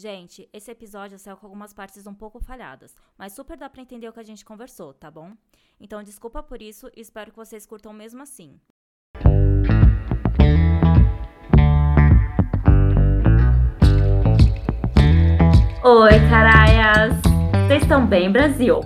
Gente, esse episódio saiu com algumas partes um pouco falhadas, mas super dá pra entender o que a gente conversou, tá bom? Então desculpa por isso e espero que vocês curtam mesmo assim. Oi, caraias! Vocês estão bem, Brasil?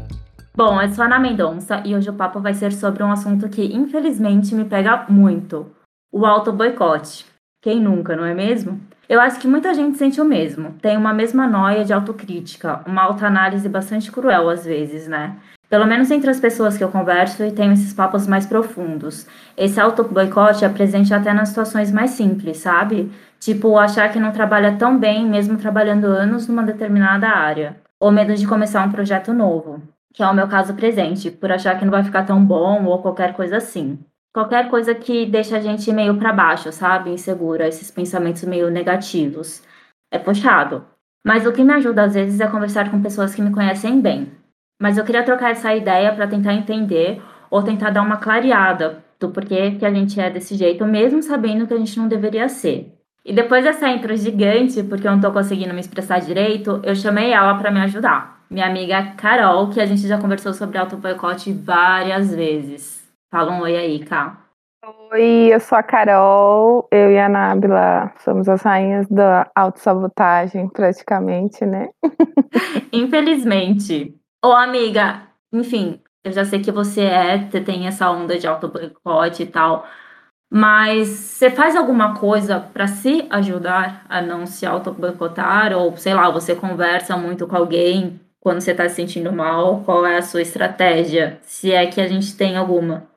Bom, eu sou Ana Mendonça e hoje o papo vai ser sobre um assunto que infelizmente me pega muito: o auto-boicote. Quem nunca, não é mesmo? Eu acho que muita gente sente o mesmo. Tem uma mesma noia de autocrítica, uma autoanálise bastante cruel às vezes, né? Pelo menos entre as pessoas que eu converso e tenho esses papos mais profundos. Esse auto-boicote é presente até nas situações mais simples, sabe? Tipo, achar que não trabalha tão bem mesmo trabalhando anos numa determinada área. Ou medo de começar um projeto novo, que é o meu caso presente, por achar que não vai ficar tão bom ou qualquer coisa assim qualquer coisa que deixa a gente meio para baixo, sabe? Insegura, esses pensamentos meio negativos. É puxado. Mas o que me ajuda às vezes é conversar com pessoas que me conhecem bem. Mas eu queria trocar essa ideia para tentar entender ou tentar dar uma clareada do porquê que a gente é desse jeito, mesmo sabendo que a gente não deveria ser. E depois dessa intro gigante, porque eu não tô conseguindo me expressar direito, eu chamei ela para me ajudar. Minha amiga Carol, que a gente já conversou sobre auto-boicote várias vezes. Fala um oi aí, Ká. Oi, eu sou a Carol, eu e a Nábila somos as rainhas da autossabotagem, praticamente, né? Infelizmente. Ô, amiga, enfim, eu já sei que você é, você tem essa onda de auto-boicote e tal, mas você faz alguma coisa para se ajudar a não se auto-boicotar? Ou, sei lá, você conversa muito com alguém quando você tá se sentindo mal? Qual é a sua estratégia? Se é que a gente tem alguma.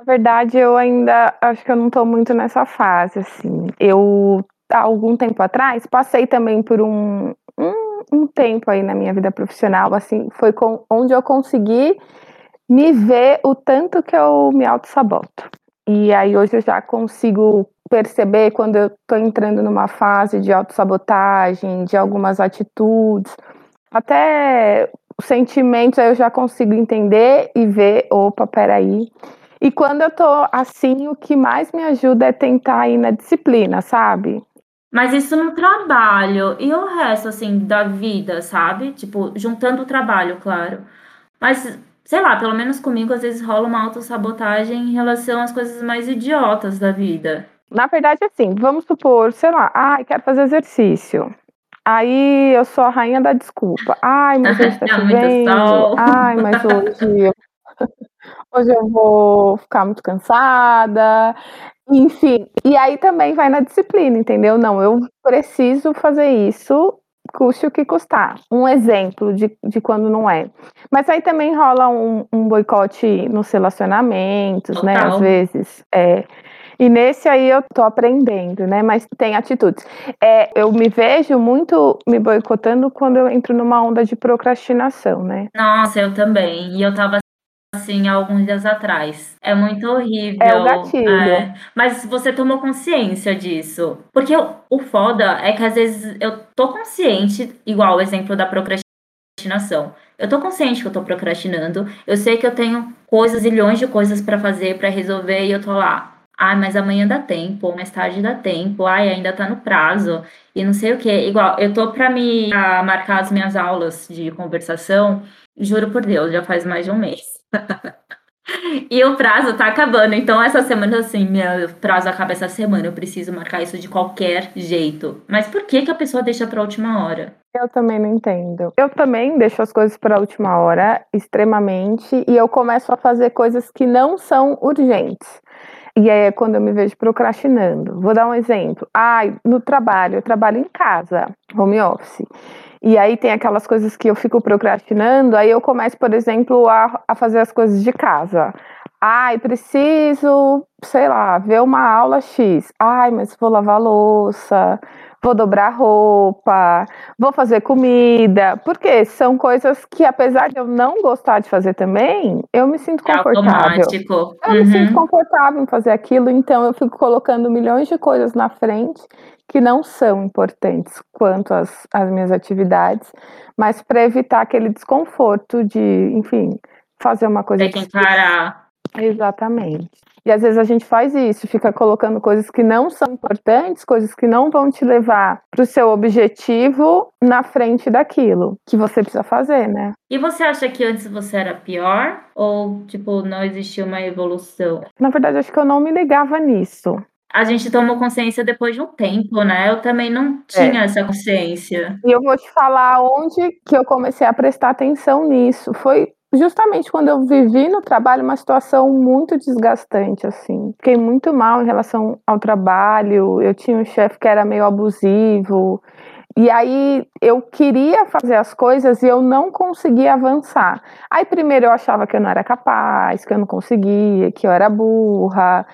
Na verdade, eu ainda acho que eu não estou muito nessa fase, assim. Eu, há algum tempo atrás, passei também por um, um, um tempo aí na minha vida profissional, assim, foi com, onde eu consegui me ver o tanto que eu me auto-saboto. E aí hoje eu já consigo perceber quando eu estou entrando numa fase de autossabotagem, de algumas atitudes, até os sentimentos aí eu já consigo entender e ver, opa, peraí, e quando eu tô assim, o que mais me ajuda é tentar ir na disciplina, sabe? Mas isso no trabalho e o resto, assim, da vida, sabe? Tipo, juntando o trabalho, claro. Mas, sei lá, pelo menos comigo, às vezes rola uma autossabotagem em relação às coisas mais idiotas da vida. Na verdade, assim, vamos supor, sei lá, ai, quero fazer exercício. Aí eu sou a rainha da desculpa. Ai, mas hoje tá chovendo. Ai, mas hoje Hoje eu vou ficar muito cansada, enfim. E aí também vai na disciplina, entendeu? Não, eu preciso fazer isso, custe o que custar. Um exemplo de, de quando não é. Mas aí também rola um, um boicote nos relacionamentos, Total. né? Às vezes. É. E nesse aí eu tô aprendendo, né? Mas tem atitudes. É, eu me vejo muito me boicotando quando eu entro numa onda de procrastinação, né? Nossa, eu também. E eu tava assim, alguns dias atrás. É muito horrível. É o gatilho. É. Mas você tomou consciência disso. Porque o, o foda é que às vezes eu tô consciente, igual o exemplo da procrastinação. Eu tô consciente que eu tô procrastinando. Eu sei que eu tenho coisas, milhões de coisas para fazer, para resolver, e eu tô lá. Ah, mas amanhã dá tempo, mais tarde dá tempo, ai, ainda tá no prazo, e não sei o que. Igual, eu tô para me pra marcar as minhas aulas de conversação, juro por Deus, já faz mais de um mês. e o prazo tá acabando. Então, essa semana, assim, meu prazo acaba essa semana. Eu preciso marcar isso de qualquer jeito. Mas por que, que a pessoa deixa pra última hora? Eu também não entendo. Eu também deixo as coisas para última hora, extremamente, e eu começo a fazer coisas que não são urgentes. E aí é quando eu me vejo procrastinando. Vou dar um exemplo. Ah, no trabalho, eu trabalho em casa, home office. E aí tem aquelas coisas que eu fico procrastinando, aí eu começo, por exemplo, a, a fazer as coisas de casa. Ai, preciso, sei lá, ver uma aula X. Ai, mas vou lavar louça, vou dobrar roupa, vou fazer comida. Porque são coisas que, apesar de eu não gostar de fazer também, eu me sinto é confortável. Automático. Eu uhum. me sinto uhum. confortável em fazer aquilo, então eu fico colocando milhões de coisas na frente que não são importantes quanto às, às minhas atividades, mas para evitar aquele desconforto de, enfim, fazer uma coisa. Tem que encarar. Exatamente. E às vezes a gente faz isso, fica colocando coisas que não são importantes, coisas que não vão te levar para o seu objetivo na frente daquilo que você precisa fazer, né? E você acha que antes você era pior ou tipo não existia uma evolução? Na verdade, acho que eu não me ligava nisso a gente tomou consciência depois de um tempo, né? Eu também não tinha é. essa consciência. E eu vou te falar onde que eu comecei a prestar atenção nisso. Foi justamente quando eu vivi no trabalho uma situação muito desgastante, assim. Fiquei muito mal em relação ao trabalho. Eu tinha um chefe que era meio abusivo. E aí eu queria fazer as coisas e eu não conseguia avançar. Aí primeiro eu achava que eu não era capaz, que eu não conseguia, que eu era burra.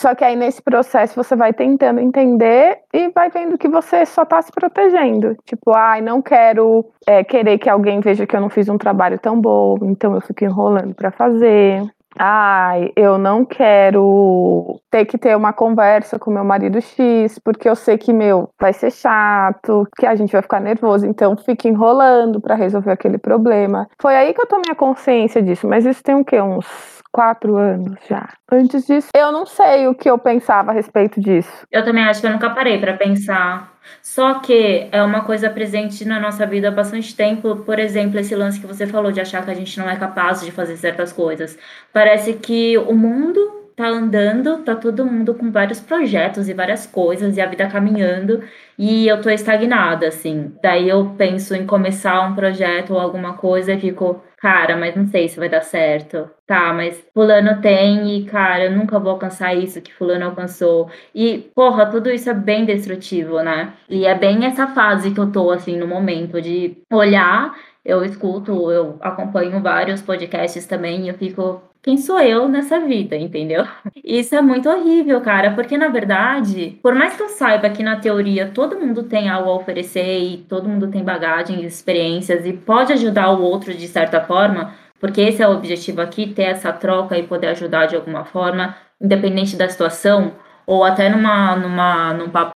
Só que aí nesse processo você vai tentando entender e vai vendo que você só está se protegendo. Tipo, ai, ah, não quero é, querer que alguém veja que eu não fiz um trabalho tão bom, então eu fico enrolando para fazer. Ai, eu não quero ter que ter uma conversa com meu marido X, porque eu sei que, meu, vai ser chato, que a gente vai ficar nervoso, então fica enrolando para resolver aquele problema. Foi aí que eu tomei a consciência disso, mas isso tem o quê? Uns quatro anos já. Antes disso, eu não sei o que eu pensava a respeito disso. Eu também acho que eu nunca parei para pensar. Só que é uma coisa presente na nossa vida há bastante tempo. Por exemplo, esse lance que você falou de achar que a gente não é capaz de fazer certas coisas. Parece que o mundo tá andando, tá todo mundo com vários projetos e várias coisas e a vida caminhando e eu tô estagnada, assim. Daí eu penso em começar um projeto ou alguma coisa e fico, cara, mas não sei se vai dar certo. Tá, mas fulano tem e, cara, eu nunca vou alcançar isso que fulano alcançou. E, porra, tudo isso é bem destrutivo, né? E é bem essa fase que eu tô, assim, no momento de olhar eu escuto, eu acompanho vários podcasts também e eu fico, quem sou eu nessa vida, entendeu? Isso é muito horrível, cara, porque na verdade, por mais que eu saiba que na teoria todo mundo tem algo a oferecer e todo mundo tem bagagens, experiências e pode ajudar o outro de certa forma, porque esse é o objetivo aqui, ter essa troca e poder ajudar de alguma forma, independente da situação, ou até numa, numa, num papo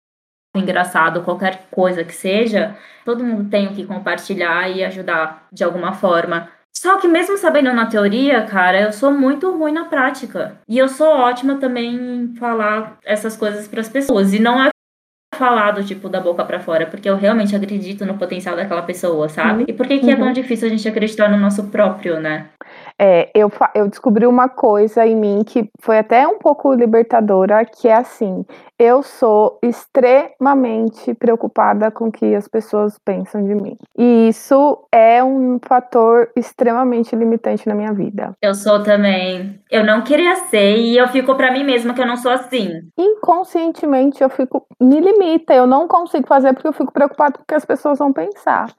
engraçado, qualquer coisa que seja, todo mundo tem o que compartilhar e ajudar de alguma forma. Só que mesmo sabendo na teoria, cara, eu sou muito ruim na prática. E eu sou ótima também em falar essas coisas para as pessoas. E não é falado, tipo, da boca para fora, porque eu realmente acredito no potencial daquela pessoa, sabe? Uhum. E por que, que uhum. é tão uhum. difícil a gente acreditar no nosso próprio, né? É, eu, eu descobri uma coisa em mim que foi até um pouco libertadora, que é assim, eu sou extremamente preocupada com o que as pessoas pensam de mim. E isso é um fator extremamente limitante na minha vida. Eu sou também. Eu não queria ser e eu fico para mim mesma que eu não sou assim. Inconscientemente eu fico me eu não consigo fazer porque eu fico preocupada com o que as pessoas vão pensar.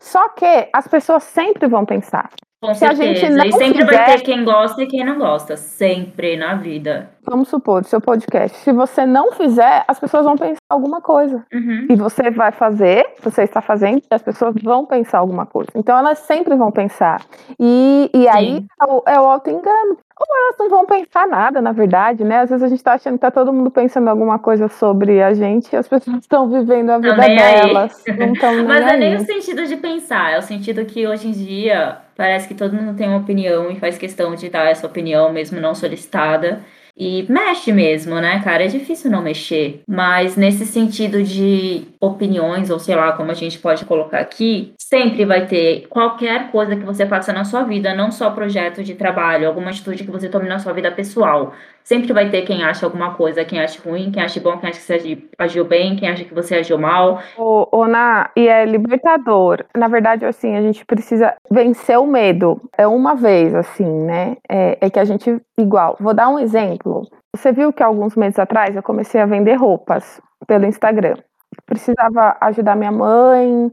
Só que as pessoas sempre vão pensar. Com se certeza. a gente não e sempre fizer... vai ter quem gosta e quem não gosta, sempre na vida. Vamos supor, seu podcast, se você não fizer, as pessoas vão pensar alguma coisa. Uhum. E você vai fazer, você está fazendo, e as pessoas vão pensar alguma coisa. Então elas sempre vão pensar. E, e aí é o, é o auto-engano. Ou elas não vão pensar nada, na verdade, né? Às vezes a gente tá achando que tá todo mundo pensando alguma coisa sobre a gente e as pessoas estão vivendo a vida delas. Não Mas é nem o sentido de pensar, é o sentido que hoje em dia parece que todo mundo tem uma opinião e faz questão de dar essa opinião, mesmo não solicitada. E mexe mesmo, né, cara? É difícil não mexer. Mas nesse sentido de opiniões, ou sei lá como a gente pode colocar aqui, sempre vai ter qualquer coisa que você faça na sua vida, não só projeto de trabalho, alguma atitude que você tome na sua vida pessoal. Sempre vai ter quem acha alguma coisa, quem acha ruim, quem acha bom, quem acha que você agiu bem, quem acha que você agiu mal. Ô, Na, e é libertador. Na verdade, assim, a gente precisa vencer o medo. É uma vez, assim, né? É, é que a gente, igual, vou dar um exemplo. Você viu que alguns meses atrás eu comecei a vender roupas pelo Instagram. Precisava ajudar minha mãe,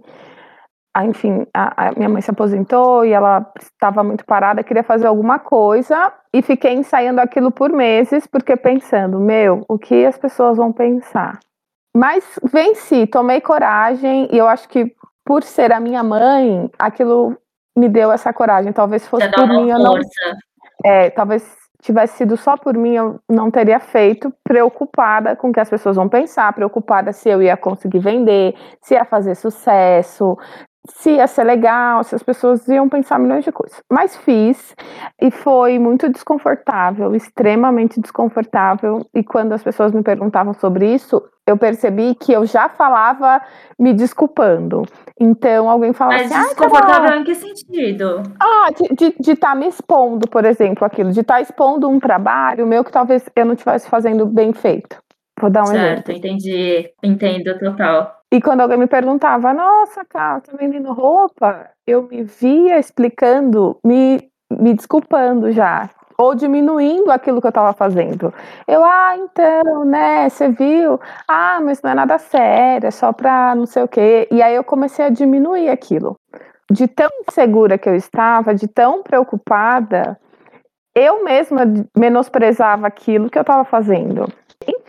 enfim, a, a, minha mãe se aposentou e ela estava muito parada, queria fazer alguma coisa e fiquei ensaiando aquilo por meses, porque pensando, meu, o que as pessoas vão pensar? Mas venci, tomei coragem e eu acho que por ser a minha mãe, aquilo me deu essa coragem. Talvez fosse por mim, eu não. É, talvez tivesse sido só por mim, eu não teria feito, preocupada com o que as pessoas vão pensar, preocupada se eu ia conseguir vender, se ia fazer sucesso, se ia ser legal, se as pessoas iam pensar milhões de coisas. Mas fiz e foi muito desconfortável, extremamente desconfortável. E quando as pessoas me perguntavam sobre isso, eu percebi que eu já falava me desculpando. Então alguém falava Mas assim. desconfortável em que sentido? Ah, de estar tá me expondo, por exemplo, aquilo, de estar tá expondo um trabalho meu que talvez eu não estivesse fazendo bem feito. Vou dar um certo, exemplo. entendi. Entendo total. E quando alguém me perguntava, nossa, cara, tá vendendo roupa? Eu me via explicando, me, me desculpando já. Ou diminuindo aquilo que eu estava fazendo. Eu, ah, então, né, você viu? Ah, mas não é nada sério, é só pra não sei o quê. E aí eu comecei a diminuir aquilo. De tão insegura que eu estava, de tão preocupada, eu mesma menosprezava aquilo que eu estava fazendo.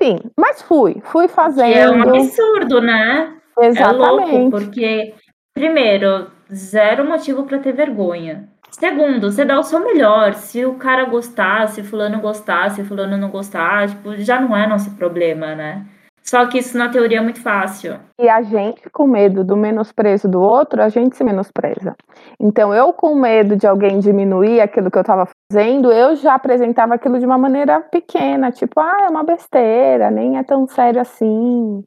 Enfim, mas fui, fui fazendo. Que é um absurdo, né? Exatamente. É louco, porque, primeiro, zero motivo para ter vergonha. Segundo, você dá o seu melhor. Se o cara gostar, se fulano gostar, se fulano não gostar, tipo, já não é nosso problema, né? Só que isso na teoria é muito fácil. E a gente, com medo do menosprezo do outro, a gente se menospreza. Então, eu, com medo de alguém diminuir aquilo que eu estava fazendo, eu já apresentava aquilo de uma maneira pequena, tipo, ah, é uma besteira, nem é tão sério assim.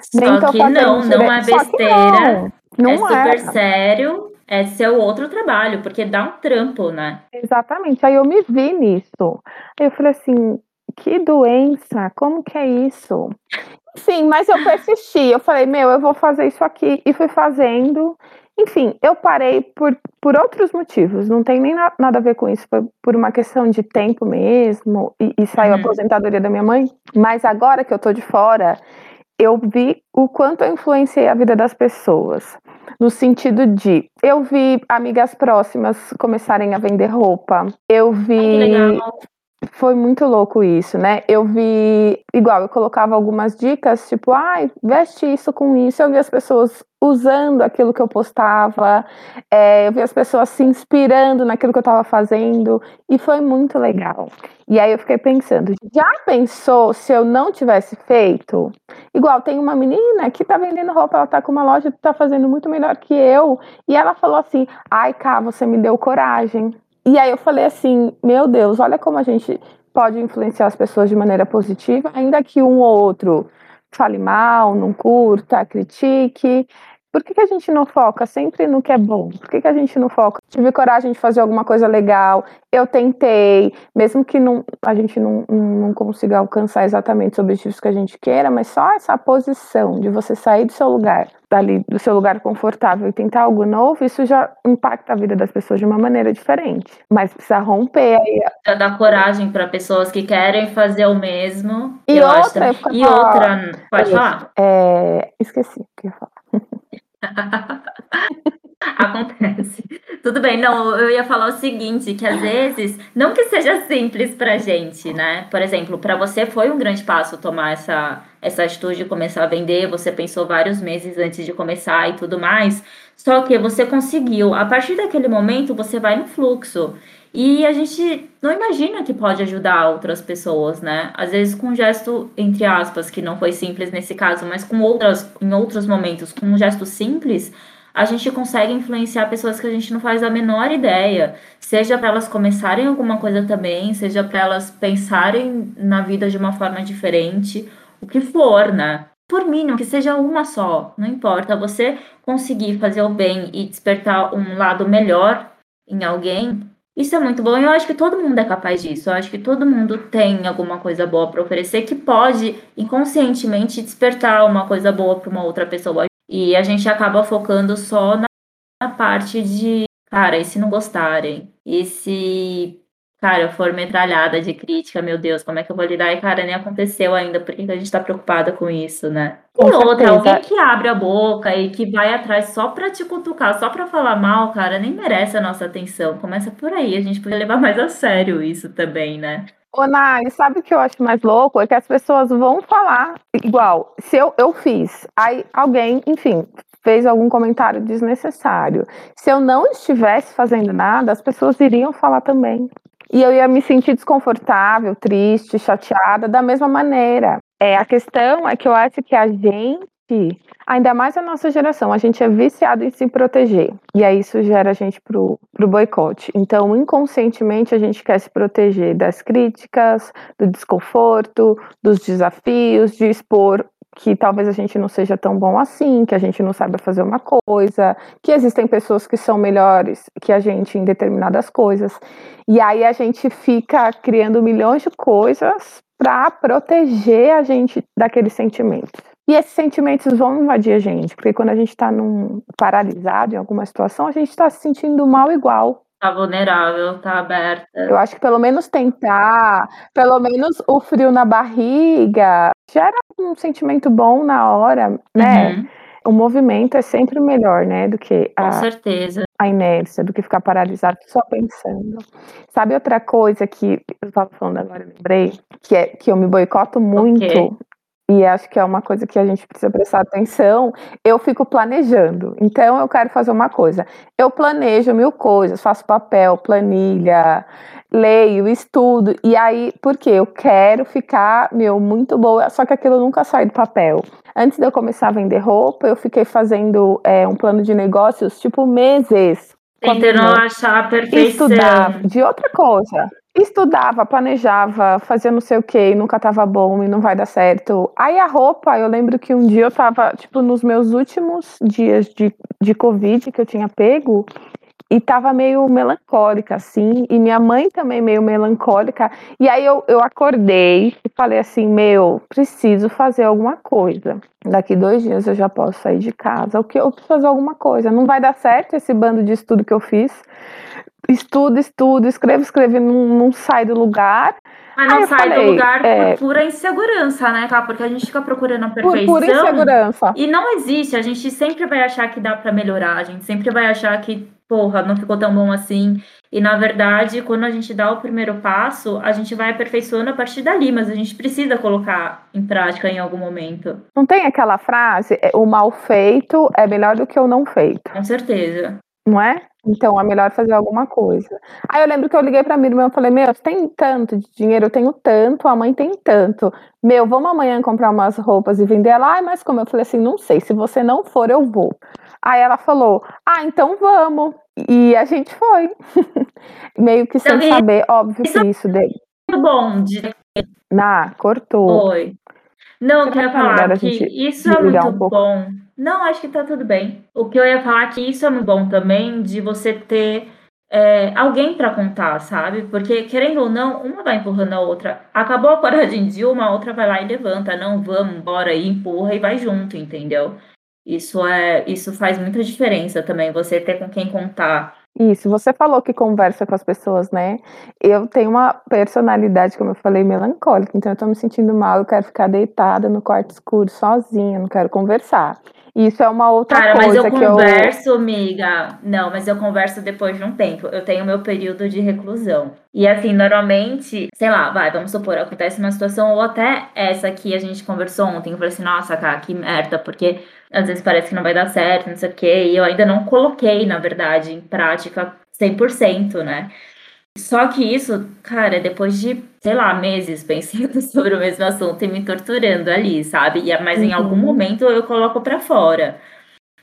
Só nem que não, não é besteira. Não, não é super é. sério, é seu outro trabalho, porque dá um trampo, né? Exatamente. Aí eu me vi nisso. Aí eu falei assim, que doença, como que é isso? Sim, mas eu persisti, eu falei, meu, eu vou fazer isso aqui, e fui fazendo. Enfim, eu parei por, por outros motivos, não tem nem na, nada a ver com isso, foi por uma questão de tempo mesmo, e, e saiu uhum. a aposentadoria da minha mãe. Mas agora que eu tô de fora, eu vi o quanto eu influenciei a vida das pessoas. No sentido de, eu vi amigas próximas começarem a vender roupa, eu vi foi muito louco isso, né? Eu vi, igual, eu colocava algumas dicas, tipo, ai, veste isso com isso. Eu vi as pessoas usando aquilo que eu postava, é, eu vi as pessoas se inspirando naquilo que eu estava fazendo, e foi muito legal. E aí eu fiquei pensando, já pensou se eu não tivesse feito? Igual, tem uma menina que tá vendendo roupa, ela tá com uma loja que tá fazendo muito melhor que eu, e ela falou assim: ai, cá, você me deu coragem. E aí eu falei assim, meu Deus, olha como a gente pode influenciar as pessoas de maneira positiva, ainda que um ou outro fale mal, não curta, critique. Por que, que a gente não foca sempre no que é bom? Por que, que a gente não foca? Tive coragem de fazer alguma coisa legal, eu tentei, mesmo que não, a gente não, não consiga alcançar exatamente os objetivos que a gente queira, mas só essa posição de você sair do seu lugar, dali, do seu lugar confortável e tentar algo novo, isso já impacta a vida das pessoas de uma maneira diferente. Mas precisa romper aí. Já dá coragem para pessoas que querem fazer o mesmo. E outra, e outra, pode falar? É, esqueci o que ia falar. Acontece. Tudo bem, não, eu ia falar o seguinte, que às vezes, não que seja simples pra gente, né? Por exemplo, para você foi um grande passo tomar essa, essa atitude de começar a vender, você pensou vários meses antes de começar e tudo mais, só que você conseguiu. A partir daquele momento, você vai no fluxo. E a gente não imagina que pode ajudar outras pessoas, né? Às vezes com um gesto, entre aspas, que não foi simples nesse caso, mas com outras, em outros momentos, com um gesto simples, a gente consegue influenciar pessoas que a gente não faz a menor ideia. Seja para elas começarem alguma coisa também, seja para elas pensarem na vida de uma forma diferente, o que for, né? Por mínimo, que seja uma só, não importa. Você conseguir fazer o bem e despertar um lado melhor em alguém, isso é muito bom. Eu acho que todo mundo é capaz disso. Eu acho que todo mundo tem alguma coisa boa para oferecer que pode inconscientemente despertar uma coisa boa para uma outra pessoa. E a gente acaba focando só na parte de, cara, e se não gostarem? E se cara, for metralhada de crítica, meu Deus, como é que eu vou lidar? E, cara, nem aconteceu ainda, por que a gente tá preocupada com isso, né? Com e outra, alguém que abre a boca e que vai atrás só pra te cutucar, só pra falar mal, cara, nem merece a nossa atenção. Começa por aí, a gente podia levar mais a sério isso também, né? Ô, Nai, sabe o que eu acho mais louco? É que as pessoas vão falar igual. Se eu, eu fiz, aí alguém, enfim, fez algum comentário desnecessário. Se eu não estivesse fazendo nada, as pessoas iriam falar também. E eu ia me sentir desconfortável, triste, chateada, da mesma maneira. É, a questão é que eu acho que a gente Ainda mais a nossa geração, a gente é viciado em se proteger. E aí isso gera a gente pro, pro boicote. Então, inconscientemente, a gente quer se proteger das críticas, do desconforto, dos desafios, de expor que talvez a gente não seja tão bom assim, que a gente não saiba fazer uma coisa, que existem pessoas que são melhores que a gente em determinadas coisas. E aí a gente fica criando milhões de coisas para proteger a gente daqueles sentimentos. E esses sentimentos vão invadir a gente, porque quando a gente está paralisado em alguma situação, a gente está se sentindo mal igual. Tá vulnerável, tá aberta. Eu acho que pelo menos tentar, pelo menos o frio na barriga, gera um sentimento bom na hora, né? Uhum. O movimento é sempre melhor, né, do que a, Com certeza. a inércia, do que ficar paralisado só pensando. Sabe outra coisa que eu estava falando agora, lembrei, que é que eu me boicoto muito okay e acho que é uma coisa que a gente precisa prestar atenção. Eu fico planejando. Então, eu quero fazer uma coisa. Eu planejo mil coisas, faço papel, planilha, leio, estudo. E aí, por quê? Eu quero ficar, meu, muito boa. Só que aquilo nunca sai do papel. Antes de eu começar a vender roupa, eu fiquei fazendo é, um plano de negócios, tipo, meses. Tentando achar a perfeição. Estudar de outra coisa estudava, planejava, fazia não sei o que, nunca tava bom e não vai dar certo. Aí a roupa, eu lembro que um dia eu tava, tipo, nos meus últimos dias de, de Covid que eu tinha pego, e tava meio melancólica, assim, e minha mãe também meio melancólica. E aí eu, eu acordei e falei assim: Meu, preciso fazer alguma coisa. Daqui dois dias eu já posso sair de casa. O que eu preciso fazer alguma coisa. Não vai dar certo esse bando de estudo que eu fiz estudo, estudo, escrevo, escrevo, não, não sai do lugar. Mas não sai falei, do lugar é, por pura insegurança, né, cara? Porque a gente fica procurando a perfeição. Por pura insegurança. E não existe. A gente sempre vai achar que dá para melhorar. A gente sempre vai achar que, porra, não ficou tão bom assim. E na verdade, quando a gente dá o primeiro passo, a gente vai aperfeiçoando a partir dali, mas a gente precisa colocar em prática em algum momento. Não tem aquela frase, é, o mal feito é melhor do que o não feito. Com certeza. Não é? Então é melhor fazer alguma coisa. Aí eu lembro que eu liguei pra minha irmã e falei: Meu, você tem tanto de dinheiro, eu tenho tanto, a mãe tem tanto. Meu, vamos amanhã comprar umas roupas e vender ela. Ai, mas como? Eu falei assim: Não sei, se você não for, eu vou. Aí ela falou: Ah, então vamos. E a gente foi. Meio que sem saber, óbvio que isso dele. Muito bom. De... Ah, cortou. Foi. Não, quero falar que isso é muito um bom não, acho que tá tudo bem. O que eu ia falar é que isso é muito bom também de você ter é, alguém para contar, sabe? Porque, querendo ou não, uma vai empurrando a outra. Acabou a coragem de uma, a outra vai lá e levanta. Não, vamos, bora, e empurra e vai junto, entendeu? Isso é, isso faz muita diferença também, você ter com quem contar. Isso, você falou que conversa com as pessoas, né? Eu tenho uma personalidade, como eu falei, melancólica, então eu tô me sentindo mal, eu quero ficar deitada no quarto escuro sozinha, não quero conversar. Isso é uma outra Cara, coisa mas eu converso, eu... amiga. Não, mas eu converso depois de um tempo. Eu tenho meu período de reclusão. E assim, normalmente, sei lá, vai, vamos supor, acontece uma situação, ou até essa que a gente conversou ontem, eu falei assim, nossa, cara, que merda, porque às vezes parece que não vai dar certo, não sei o quê, e eu ainda não coloquei, na verdade, em prática 100%, né? Só que isso, cara, depois de, sei lá, meses pensando sobre o mesmo assunto e me torturando ali, sabe? E, mas em algum uhum. momento eu coloco para fora.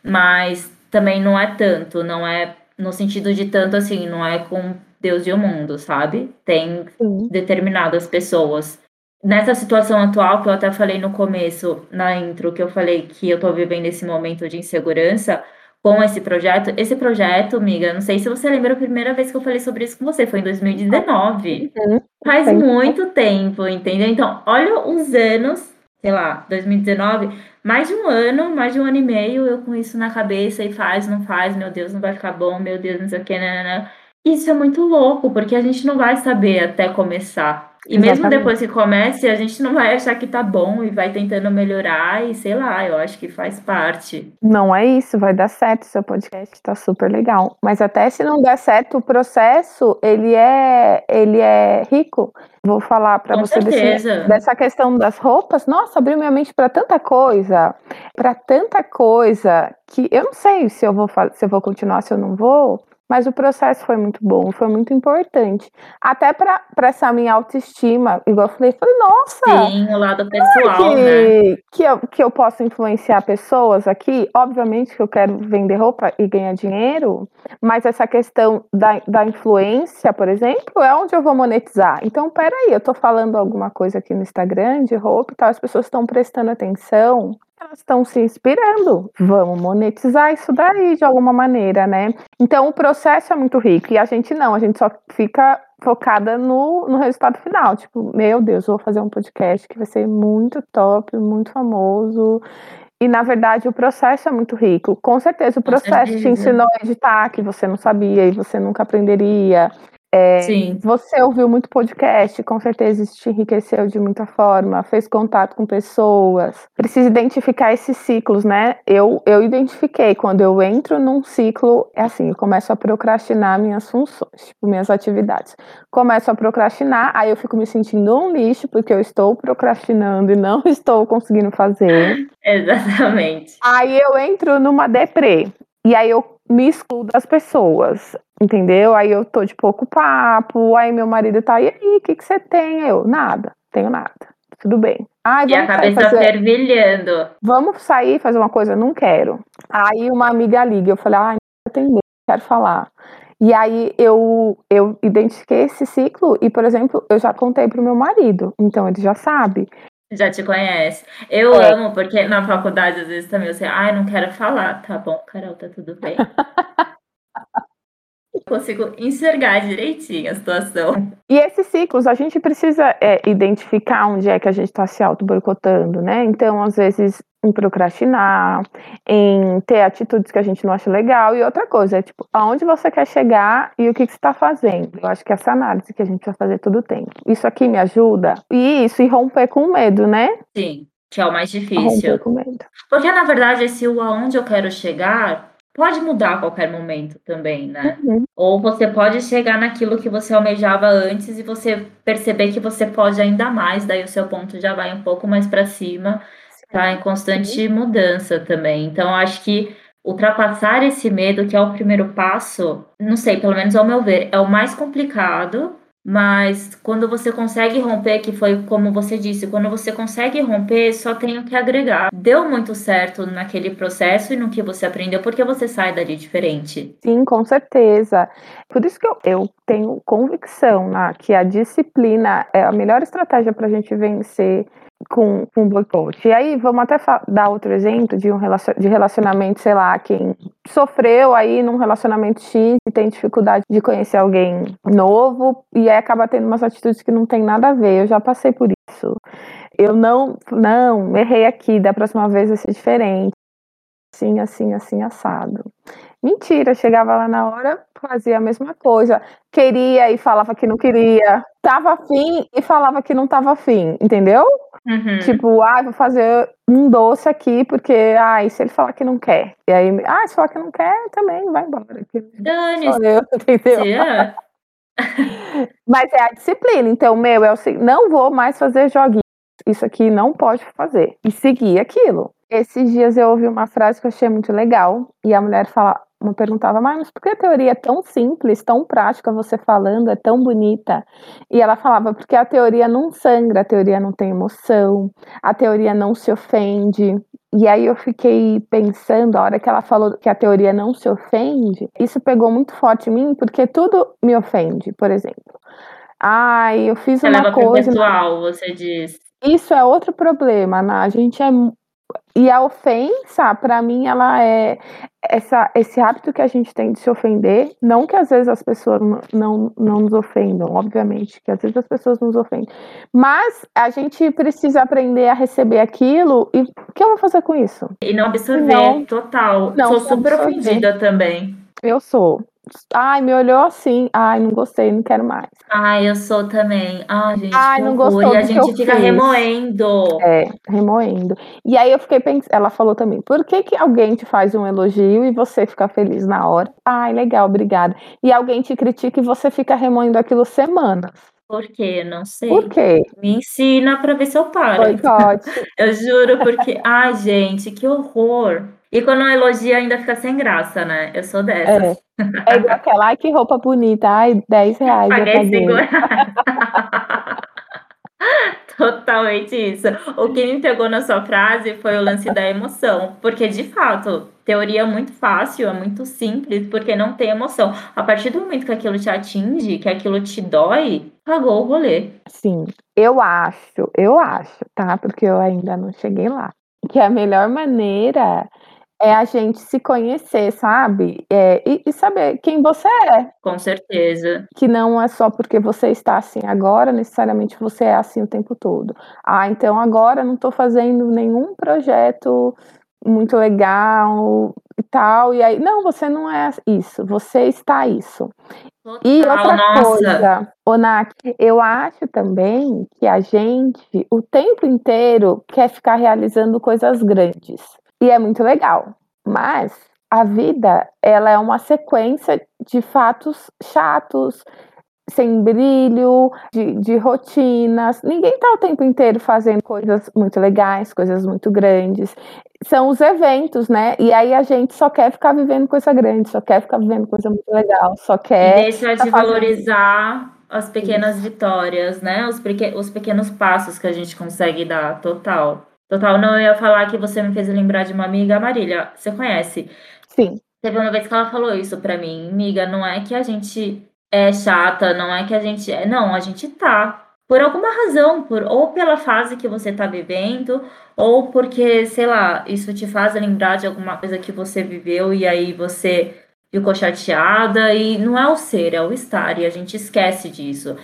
Mas também não é tanto, não é no sentido de tanto assim, não é com Deus e o mundo, sabe? Tem determinadas pessoas. Nessa situação atual, que eu até falei no começo, na intro, que eu falei que eu tô vivendo esse momento de insegurança, com esse projeto. Esse projeto, amiga, não sei se você lembra a primeira vez que eu falei sobre isso com você, foi em 2019. Uhum. Faz muito tempo, entendeu? Então, olha os anos, sei lá, 2019, mais de um ano, mais de um ano e meio, eu com isso na cabeça e faz, não faz, meu Deus, não vai ficar bom, meu Deus, não sei o que, né? Isso é muito louco, porque a gente não vai saber até começar. E Exatamente. mesmo depois que comece, a gente não vai achar que tá bom e vai tentando melhorar e sei lá, eu acho que faz parte. Não é isso, vai dar certo, seu podcast tá super legal. Mas até se não der certo, o processo, ele é, ele é rico. Vou falar para você desse, dessa questão das roupas. Nossa, abriu minha mente para tanta coisa, para tanta coisa que eu não sei se eu vou se eu vou continuar, se eu não vou. Mas o processo foi muito bom, foi muito importante. Até para essa minha autoestima, igual eu falei, falei, nossa! Sim, o lado pessoal, que, né? Que eu, que eu posso influenciar pessoas aqui. Obviamente que eu quero vender roupa e ganhar dinheiro, mas essa questão da, da influência, por exemplo, é onde eu vou monetizar. Então, peraí, eu tô falando alguma coisa aqui no Instagram de roupa e tal, as pessoas estão prestando atenção elas estão se inspirando. Vamos monetizar isso daí de alguma maneira, né? Então o processo é muito rico e a gente não, a gente só fica focada no, no resultado final. Tipo, meu Deus, vou fazer um podcast que vai ser muito top, muito famoso. E na verdade o processo é muito rico. Com certeza o processo te ensinou a editar que você não sabia e você nunca aprenderia. É, Sim. Você ouviu muito podcast, com certeza isso te enriqueceu de muita forma, fez contato com pessoas. Precisa identificar esses ciclos, né? Eu, eu identifiquei quando eu entro num ciclo, é assim, eu começo a procrastinar minhas funções, tipo, minhas atividades. Começo a procrastinar, aí eu fico me sentindo um lixo, porque eu estou procrastinando e não estou conseguindo fazer. Exatamente. Aí eu entro numa deprê. E aí eu me excluo das pessoas, entendeu? Aí eu tô de pouco papo, aí meu marido tá, e aí, o que, que você tem? Eu, nada, tenho nada. Tudo bem. Ai, e a cabeça fazer... fervilhando. Vamos sair fazer uma coisa? Não quero. Aí uma amiga liga, eu falei, ai, não atender, quero falar. E aí eu, eu identifiquei esse ciclo e, por exemplo, eu já contei pro meu marido, então ele já sabe. Já te conhece. Eu é. amo, porque na faculdade, às vezes, também eu sei, ai, não quero falar. Tá bom, Carol, tá tudo bem. consigo enxergar direitinho a situação. E esses ciclos, a gente precisa é, identificar onde é que a gente está se auto-boicotando, né? Então, às vezes, em procrastinar, em ter atitudes que a gente não acha legal. E outra coisa, é tipo, aonde você quer chegar e o que, que você está fazendo. Eu acho que essa análise que a gente precisa fazer todo o tempo. Isso aqui me ajuda? E isso, e romper com medo, né? Sim, que é o mais difícil. Romper com medo. Porque, na verdade, esse o aonde eu quero chegar pode mudar a qualquer momento também, né? Uhum. Ou você pode chegar naquilo que você almejava antes e você perceber que você pode ainda mais, daí o seu ponto já vai um pouco mais para cima, tá em constante uhum. mudança também. Então acho que ultrapassar esse medo, que é o primeiro passo, não sei, pelo menos ao meu ver, é o mais complicado, mas quando você consegue romper, que foi como você disse, quando você consegue romper, só tenho que agregar. Deu muito certo naquele processo e no que você aprendeu, porque você sai dali diferente. Sim, com certeza. Por isso que eu, eu tenho convicção né, que a disciplina é a melhor estratégia para a gente vencer com, com boicote. E aí, vamos até dar outro exemplo de um relacion, de relacionamento, sei lá, quem sofreu aí num relacionamento X e tem dificuldade de conhecer alguém novo e aí acaba tendo umas atitudes que não tem nada a ver. Eu já passei por isso. Eu não, não, errei aqui, da próxima vez vai ser diferente. Assim, assim, assim, assado. Mentira, chegava lá na hora, fazia a mesma coisa. Queria e falava que não queria. Tava afim e falava que não tava afim, entendeu? Uhum. Tipo, ah, vou fazer um doce aqui, porque, ah, e se ele falar que não quer? E aí, ah, se falar que não quer, também vai embora. Dane-se. Entendeu? Yeah. Mas é a disciplina. Então, meu, é o seguinte, não vou mais fazer joguinhos. Isso aqui não pode fazer. E seguir aquilo. Esses dias eu ouvi uma frase que eu achei muito legal. E a mulher fala, me perguntava, mas por que a teoria é tão simples, tão prática, você falando, é tão bonita? E ela falava, porque a teoria não sangra, a teoria não tem emoção, a teoria não se ofende. E aí eu fiquei pensando, a hora que ela falou que a teoria não se ofende, isso pegou muito forte em mim, porque tudo me ofende, por exemplo. Ai, eu fiz você uma coisa. Pessoal, você diz. Isso é outro problema, né? A gente é e a ofensa, para mim, ela é essa, esse hábito que a gente tem de se ofender. Não que às vezes as pessoas não, não nos ofendam, obviamente, que às vezes as pessoas nos ofendem. Mas a gente precisa aprender a receber aquilo e o que eu vou fazer com isso? E não absorver, não, total. Não Sou super absorver. ofendida também. Eu sou. Ai, me olhou assim. Ai, não gostei, não quero mais. Ai, eu sou também. Ai, gente, Ai, não gostou. E a gente fica fiz. remoendo. É, remoendo. E aí eu fiquei pensando, ela falou também, por que, que alguém te faz um elogio e você fica feliz na hora? Ai, legal, obrigada. E alguém te critica e você fica remoendo aquilo semanas. Por quê? Não sei. Por quê? Me ensina pra ver se eu paro. Boicote. Eu juro, porque. Ai, gente, que horror. E quando elogia ainda fica sem graça, né? Eu sou dessas. É, é igual aquela, ai que roupa bonita, ai, 10 reais. Paguei 5 reais. Totalmente isso. O que me pegou na sua frase foi o lance da emoção. Porque, de fato, teoria é muito fácil, é muito simples, porque não tem emoção. A partir do momento que aquilo te atinge, que aquilo te dói, pagou o rolê. Sim, eu acho, eu acho, tá? Porque eu ainda não cheguei lá. Que a melhor maneira é a gente se conhecer, sabe? É, e, e, saber quem você é. Com certeza. Que não é só porque você está assim agora, necessariamente você é assim o tempo todo. Ah, então agora não estou fazendo nenhum projeto muito legal e tal. E aí, não, você não é isso, você está isso. Total, e outra nossa. coisa, Onak, eu acho também que a gente, o tempo inteiro, quer ficar realizando coisas grandes. E é muito legal. Mas a vida, ela é uma sequência de fatos chatos, sem brilho, de, de rotinas. Ninguém está o tempo inteiro fazendo coisas muito legais, coisas muito grandes. São os eventos, né? E aí a gente só quer ficar vivendo coisa grande, só quer ficar vivendo coisa muito legal, só quer. Deixa de valorizar as pequenas vitórias, né? Os, pequ... os pequenos passos que a gente consegue dar, total. Total, não, eu ia falar que você me fez lembrar de uma amiga, Marília, você conhece? Sim. Teve uma vez que ela falou isso pra mim, amiga, não é que a gente é chata, não é que a gente é, não, a gente tá. Por alguma razão, por ou pela fase que você tá vivendo, ou porque, sei lá, isso te faz lembrar de alguma coisa que você viveu e aí você ficou chateada e não é o ser, é o estar, e a gente esquece disso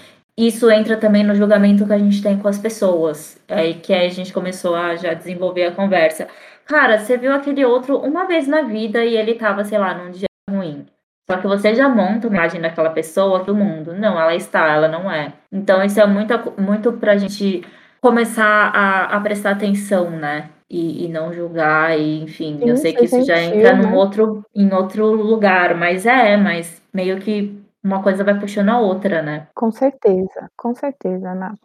isso entra também no julgamento que a gente tem com as pessoas. Aí que a gente começou a já desenvolver a conversa. Cara, você viu aquele outro uma vez na vida e ele tava, sei lá, num dia ruim. Só que você já monta uma imagem daquela pessoa do mundo. Não, ela está, ela não é. Então isso é muito, muito pra gente começar a, a prestar atenção, né? E, e, não julgar, e enfim, Sim, eu sei que isso já entra né? outro, em outro lugar, mas é, mas meio que uma coisa vai puxando a outra, né? Com certeza, com certeza, Ana.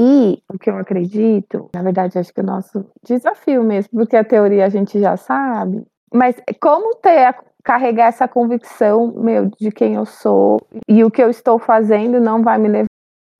E o que eu acredito, na verdade, acho que o nosso desafio mesmo, porque a teoria a gente já sabe, mas como ter carregar essa convicção meu de quem eu sou e o que eu estou fazendo não vai me levar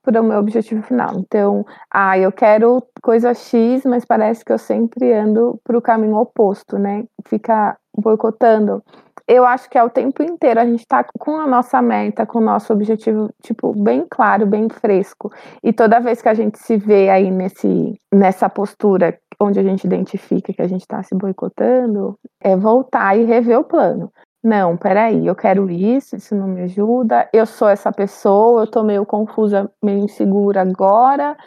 para o meu objetivo final. Então, ah, eu quero coisa X, mas parece que eu sempre ando para o caminho oposto, né? Fica boicotando eu acho que é o tempo inteiro a gente está com a nossa meta, com o nosso objetivo, tipo, bem claro, bem fresco. E toda vez que a gente se vê aí nesse, nessa postura onde a gente identifica que a gente está se boicotando, é voltar e rever o plano. Não, peraí, eu quero isso, isso não me ajuda, eu sou essa pessoa, eu tô meio confusa, meio insegura agora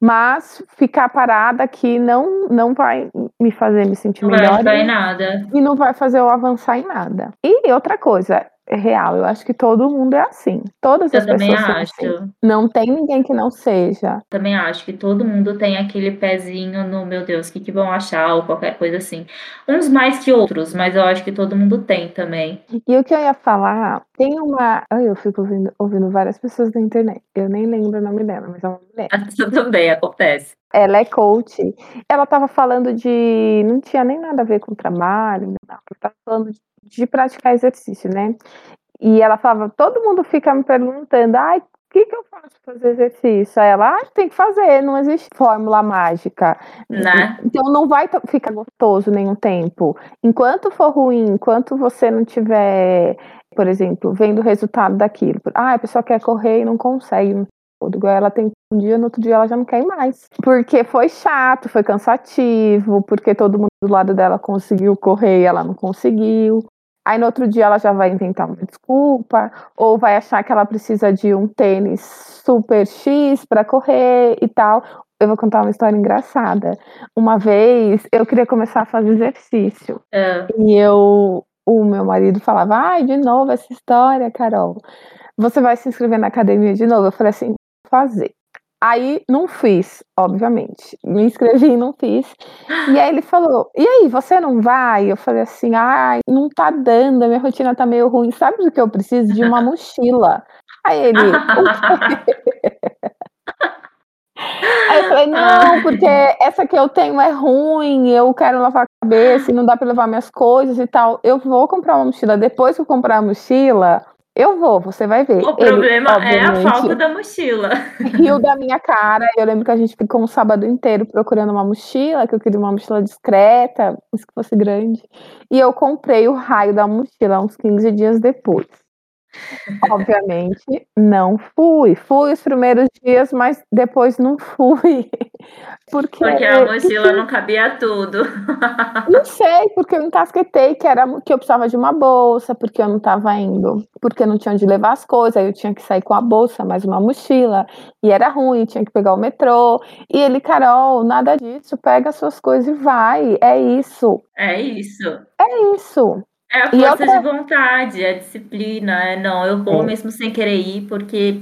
mas ficar parada aqui não, não vai me fazer me sentir não melhor. Não vai em nada. E não vai fazer eu avançar em nada. E outra coisa, real. Eu acho que todo mundo é assim. Todas eu as pessoas são assim. acho. Não tem ninguém que não seja. Também acho que todo mundo tem aquele pezinho no meu Deus, o que, que vão achar ou qualquer coisa assim. Uns mais que outros, mas eu acho que todo mundo tem também. E o que eu ia falar, tem uma. Ai, eu fico ouvindo, ouvindo várias pessoas da internet. Eu nem lembro o nome dela, mas é uma mulher. Bem, acontece. Ela é coach. Ela estava falando de. Não tinha nem nada a ver com trabalho, não. Ela estava falando de de praticar exercício, né? E ela falava, todo mundo fica me perguntando, ai, o que, que eu faço para fazer exercício? Aí ela, ah, tem que fazer, não existe fórmula mágica. Né? Então não vai ficar gostoso nenhum tempo. Enquanto for ruim, enquanto você não tiver, por exemplo, vendo o resultado daquilo. Ah, a pessoa quer correr e não consegue. Igual ela tem um dia, no outro dia ela já não quer mais. Porque foi chato, foi cansativo, porque todo mundo do lado dela conseguiu correr e ela não conseguiu. Aí no outro dia ela já vai inventar uma desculpa, ou vai achar que ela precisa de um tênis super X para correr e tal. Eu vou contar uma história engraçada. Uma vez eu queria começar a fazer exercício. É. E eu, o meu marido falava: ai, de novo essa história, Carol. Você vai se inscrever na academia de novo? Eu falei assim: fazer. Aí não fiz, obviamente. Me inscrevi e não fiz. E aí ele falou: E aí, você não vai? Eu falei assim: Ai, não tá dando, a minha rotina tá meio ruim. Sabe do que eu preciso? De uma mochila. Aí ele? Aí eu falei: "Não, porque essa que eu tenho é ruim, eu quero lavar a cabeça e não dá para levar minhas coisas e tal. Eu vou comprar uma mochila, depois que eu comprar a mochila, eu vou, você vai ver". O Ele, problema é a falta da mochila. riu da minha cara, eu lembro que a gente ficou um sábado inteiro procurando uma mochila, que eu queria uma mochila discreta, mas que fosse grande, e eu comprei o raio da mochila uns 15 dias depois. Obviamente, não fui. Fui os primeiros dias, mas depois não fui. Porque Porque a mochila não cabia tudo. Não sei, porque eu encasquetei que era que eu precisava de uma bolsa, porque eu não estava indo porque não tinha onde levar as coisas, aí eu tinha que sair com a bolsa, mais uma mochila, e era ruim, tinha que pegar o metrô. E ele: "Carol, nada disso, pega as suas coisas e vai, é isso". É isso. É isso. É a força de outra vontade, é a disciplina, é: "Não, eu vou É. mesmo sem querer ir, porque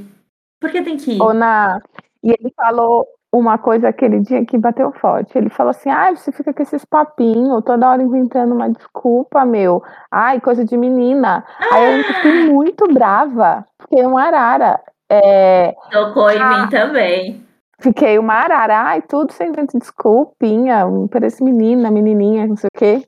porque tem que ir". Ná, e ele falou uma coisa aquele dia que bateu forte, ele falou assim: "Ai, você fica com esses papinho, toda hora inventando uma desculpa, meu. Ai, coisa de menina". Aí eu fiquei muito brava, fiquei uma arara. Eh, Tocou em mim ah também. Fiquei uma arara. "Ai, tudo você inventa desculpinha, parece menina, menininha, não sei o quê".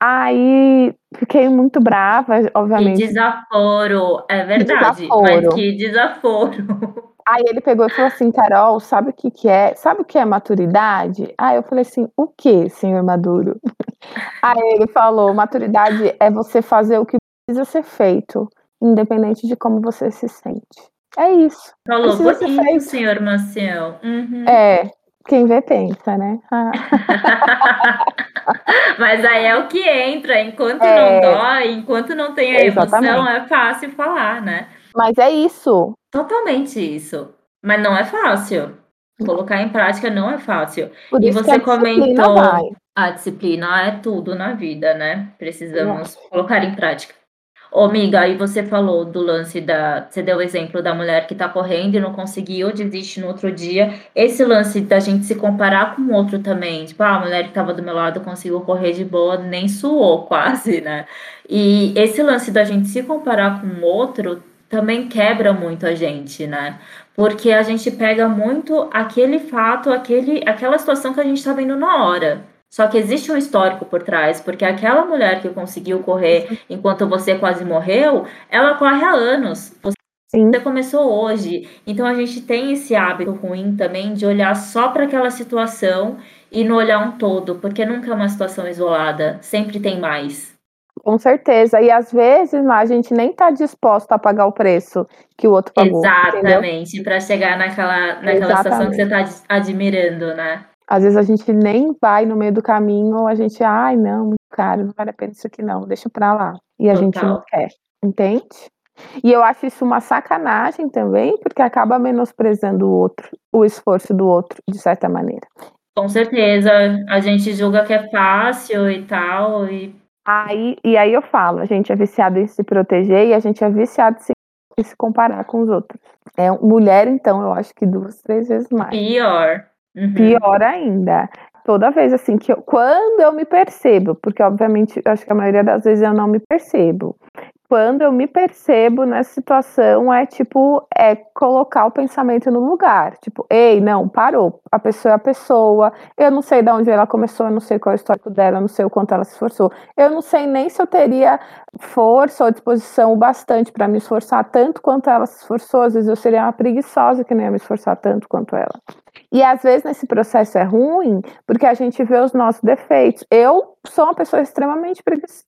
Aí fiquei muito brava, Que obviamente desaforo, é Que verdade, mas desaforo. que desaforo. Aí ele pegou e falou assim: "Carol, sabe o que que é? Sabe o que é maturidade?". Aí eu falei assim: "O quê, senhor maduro?". Aí ele falou: "Maturidade é você fazer o que precisa ser feito, independente de como você se sente". É isso, Falou bonito, senhor Maciel. Uhum. É, quem vê pensa, né. Ah. Mas aí é o que entra, enquanto não É. dói, enquanto não tem a emoção, Exatamente. é fácil falar, né. Mas é isso. Totalmente isso. Mas não é fácil. Não. Colocar em prática não é fácil. Por E a você disciplina vai. comentou a disciplina é tudo na vida, né, precisamos acho. colocar em prática. Ô, amiga, aí você falou do lance da você deu o exemplo da mulher que tá correndo e não conseguiu, desiste no outro dia. Esse lance da gente se comparar com o outro também, tipo: "Ah, a mulher que estava do meu lado conseguiu correr de boa, nem suou quase", né. E esse lance da gente se comparar com o outro, também quebra muito a gente, né. Porque a gente pega muito aquele fato, aquele aquela situação que a gente tá vendo na hora. Só que existe um histórico por trás, porque aquela mulher que conseguiu correr Uhum. enquanto você quase morreu, ela corre há anos, Sim. você começou hoje. Então a gente tem esse hábito ruim também de olhar só pra aquela situação e não olhar um todo, porque nunca é uma situação isolada, sempre tem mais. Com certeza. E às vezes, a gente nem tá disposta a pagar o preço que o outro pagou? Exatamente, pra chegar naquela naquela situação que você tá ad admirando, né. Às vezes a gente nem vai no meio do caminho ou a gente: "Ai, não, muito caro, não vale a pena isso aqui não, deixa pra lá". E a gente não Total. quer, entende? E eu acho isso uma sacanagem também, porque acaba menosprezando o outro, o esforço do outro, de certa maneira. Com certeza, a gente julga que é fácil e tal, e Aí e aí eu falo, a gente é viciado em se proteger e a gente é viciado em se em se comparar com os outros. É, mulher então, eu acho que 2, 3 vezes mais. Pior. Uhum. Pior ainda. Toda vez, assim, que eu quando eu me percebo, porque obviamente acho que a maioria das vezes eu não me percebo. Quando eu me percebo nessa situação, é tipo, é colocar o pensamento no lugar, tipo: "Ei, não, parou, a pessoa é a pessoa, eu não sei da onde ela começou, eu não sei qual é o histórico dela, eu não sei o quanto ela se esforçou, eu não sei nem se eu teria força ou disposição o bastante pra me esforçar tanto quanto ela se esforçou, às vezes eu seria uma preguiçosa que não ia me esforçar tanto quanto ela". E às vezes nesse processo é ruim, porque a gente vê os nossos defeitos. Eu sou uma pessoa extremamente preguiçosa.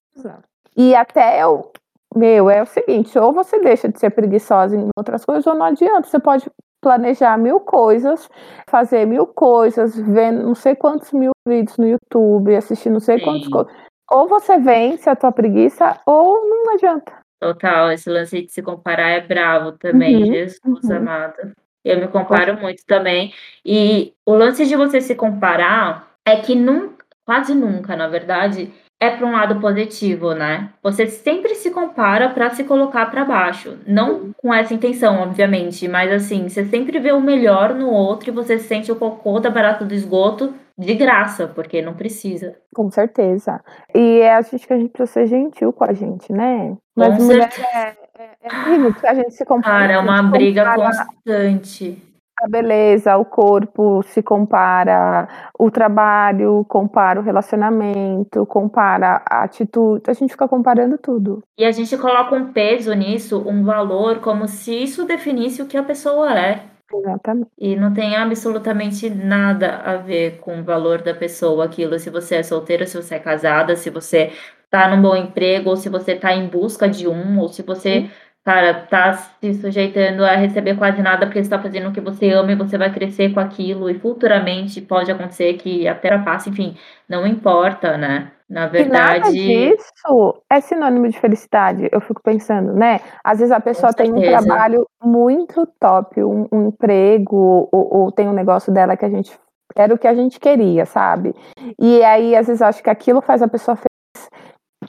E até eu meu, é o seguinte, ou você deixa de ser preguiçosa em outras coisas ou não adianta, você pode planejar 1000 coisas, fazer 1000 coisas, ver não sei quantos 1000 vídeos no YouTube, assistir não sei quantos Sim. co ou você vence a tua preguiça ou não adianta. Total, esse lance de se comparar é bravo também, Uhum, Jesus uhum. amado. Eu me Com comparo muito também. E o lance de você se comparar é que nun quase nunca, na verdade, é pra um lado positivo, né. Você sempre se compara pra se colocar pra baixo, não com essa intenção, obviamente, mas assim, você sempre vê o melhor no outro e você sente o cocô da barata do esgoto de graça, porque não precisa. Com certeza. E é acho que a gente precisa ser gentil com a gente, né. Mas Com mulher certeza. é é é horrível, porque a gente se compara Cara, é uma briga compara constante. A beleza, o corpo se compara, o trabalho compara o relacionamento, compara a atitude, a gente fica comparando tudo. E a gente coloca um peso nisso, um valor, como se isso definisse o que a pessoa é. Exatamente. E não tem absolutamente nada a ver com o valor da pessoa, aquilo, se você é solteira, se você é casada, se você tá num bom emprego, ou se você tá em busca de um, ou se você, Sim. Cara, tá se sujeitando a receber quase nada porque você tá fazendo o que você ama e você vai crescer com aquilo, e futuramente pode acontecer que até passe, enfim, não importa, né? Na verdade. E nada disso é sinônimo de felicidade, eu fico pensando, né? Às vezes a pessoa tem um trabalho muito top, um, um emprego, ou, ou, tem um negócio dela que a gente era o que a gente queria, sabe? E aí, às vezes, acho que aquilo faz a pessoa feliz.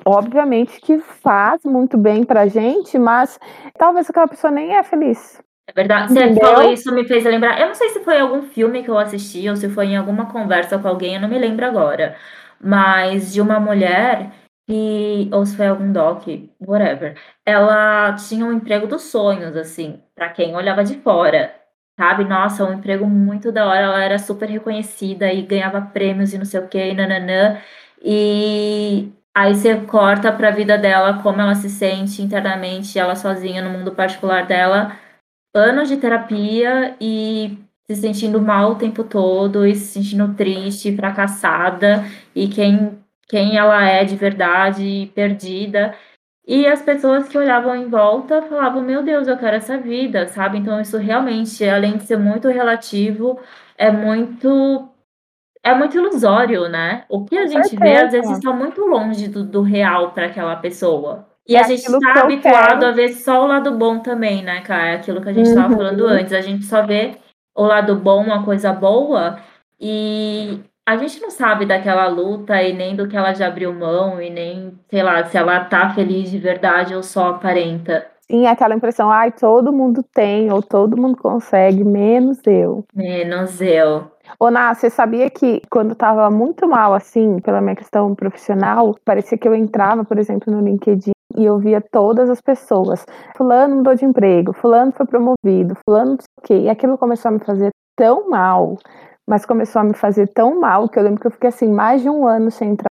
Obviamente que faz muito bem pra gente, mas talvez aquela pessoa nem é feliz. É verdade. Você falou isso, me fez lembrar. Eu não sei se foi algum filme que eu assisti ou se foi em alguma conversa com alguém, eu não me lembro agora mas de uma mulher que, ou se foi algum doc, whatever, ela tinha um emprego dos sonhos, assim, para quem olhava de fora, sabe? Nossa, um emprego muito da hora, ela era super reconhecida e ganhava prêmios e não sei o que, e nananã. E aí você corta para a vida dela, como ela se sente internamente, ela sozinha no mundo particular dela, anos de terapia e se sentindo mal o tempo todo e se sentindo triste, fracassada e quem, quem ela é de verdade, perdida. E as pessoas que olhavam em volta falavam: Meu Deus, eu quero essa vida, sabe? Então, isso realmente, além de ser muito relativo, é muito. É muito ilusório, né? O que a gente vê, às vezes, está muito longe do, do real para aquela pessoa. E é a gente está habituado a ver só o lado bom também, né, cara? É aquilo que a gente estava uhum. falando antes. A gente só vê o lado bom, uma coisa boa, e a gente não sabe daquela luta e nem do que ela já abriu mão, e nem, sei lá, se ela tá feliz de verdade ou só aparenta. Sim, aquela impressão, ai, todo mundo tem, ou todo mundo consegue, menos eu. Menos eu. Ô, você sabia que quando tava muito mal, assim, pela minha questão profissional, parecia que eu entrava, por exemplo, no LinkedIn e eu via todas as pessoas. Fulano mudou de emprego, fulano foi promovido, fulano não sei o quê. E aquilo começou a me fazer tão mal, mas começou a me fazer tão mal que eu lembro que eu fiquei assim, mais de um ano sem entrar.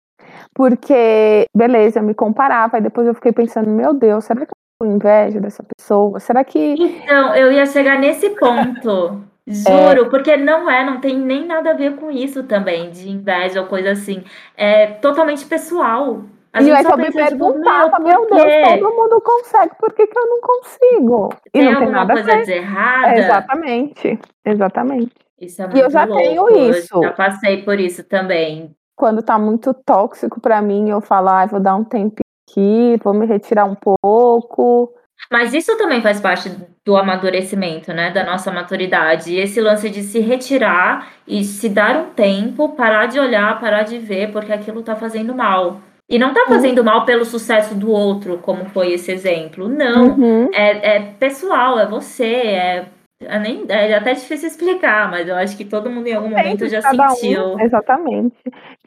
Porque, beleza, eu me comparava, e depois eu fiquei pensando, meu Deus, será que eu tenho inveja dessa pessoa? Será que. Então, eu ia chegar nesse ponto. Juro, é... porque não é, não tem nem nada a ver com isso também, de inveja ou coisa assim. É totalmente pessoal. A e aí eu me perguntava, tipo, meu, meu Deus, todo mundo consegue, por que, que eu não consigo? E tem não tem nada coisa de errada? exatamente, exatamente. Isso é muito e eu já louco. tenho isso. Eu já passei por isso também. Quando tá muito tóxico para mim, eu falo, ah, vou dar um tempo aqui, vou me retirar um pouco. Mas isso também faz parte do amadurecimento, né? Da nossa maturidade. E esse lance de se retirar e se dar um tempo, parar de olhar, parar de ver, porque aquilo tá fazendo mal. E não tá fazendo mal pelo sucesso do outro, como foi esse exemplo. Não. Uhum. É, é, pessoal, é você, é, é, nem, é até difícil explicar, mas eu acho que todo mundo em algum momento já sentiu. Um, exatamente.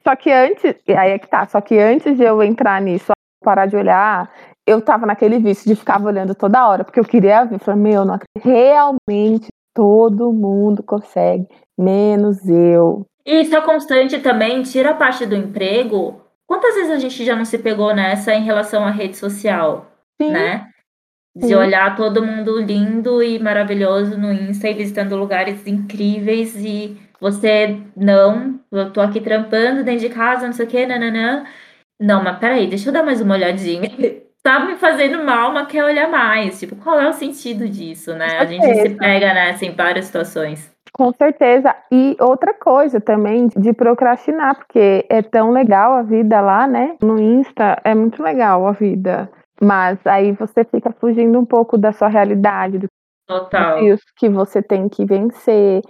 Só que antes, aí é que tá, só que antes de eu entrar nisso, parar de olhar, eu tava naquele vício de ficar olhando toda hora, porque eu queria ver, falei, meu, não realmente todo mundo consegue, menos eu. E isso é constante também, tira a parte do emprego, Quantas vezes a gente já não se pegou nessa em relação à rede social, Sim. né? De Sim. olhar todo mundo lindo e maravilhoso no Insta e visitando lugares incríveis e você não, eu tô aqui trampando dentro de casa, não sei o que, nananã. Não, mas peraí, deixa eu dar mais uma olhadinha. Tá me fazendo mal, mas quer olhar mais. Tipo, qual é o sentido disso, né? A gente se pega nessa em várias situações. Com certeza. E outra coisa também de procrastinar, porque é tão legal a vida lá, né? No Insta é muito legal a vida. Mas aí você fica fugindo um pouco da sua realidade, dos desafios que você tem que vencer,